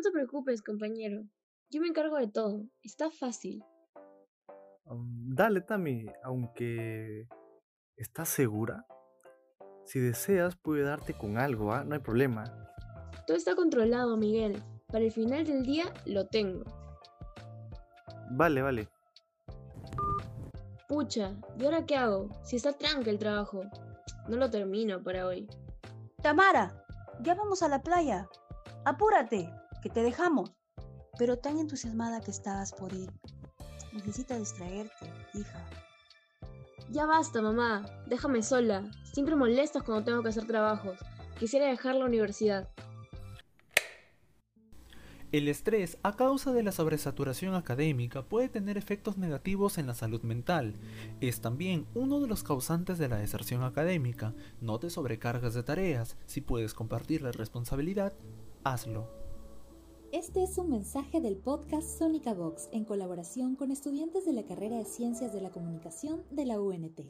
No te preocupes, compañero. Yo me encargo de todo. Está fácil. Um, dale, Tami, aunque... ¿Estás segura? Si deseas, puede darte con algo, ¿ah? No hay problema. Todo está controlado, Miguel. Para el final del día lo tengo. Vale, vale. Pucha, ¿y ahora qué hago? Si está tranca el trabajo. No lo termino para hoy. Tamara, ya vamos a la playa. Apúrate, que te dejamos. Pero tan entusiasmada que estabas por ir. Necesita distraerte, hija. Ya basta, mamá. Déjame sola. Siempre molestas cuando tengo que hacer trabajos. Quisiera dejar la universidad. El estrés a causa de la sobresaturación académica puede tener efectos negativos en la salud mental. Es también uno de los causantes de la deserción académica. No te sobrecargas de tareas. Si puedes compartir la responsabilidad, hazlo. Este es un mensaje del podcast Sónica Vox en colaboración con estudiantes de la carrera de Ciencias de la Comunicación de la UNT.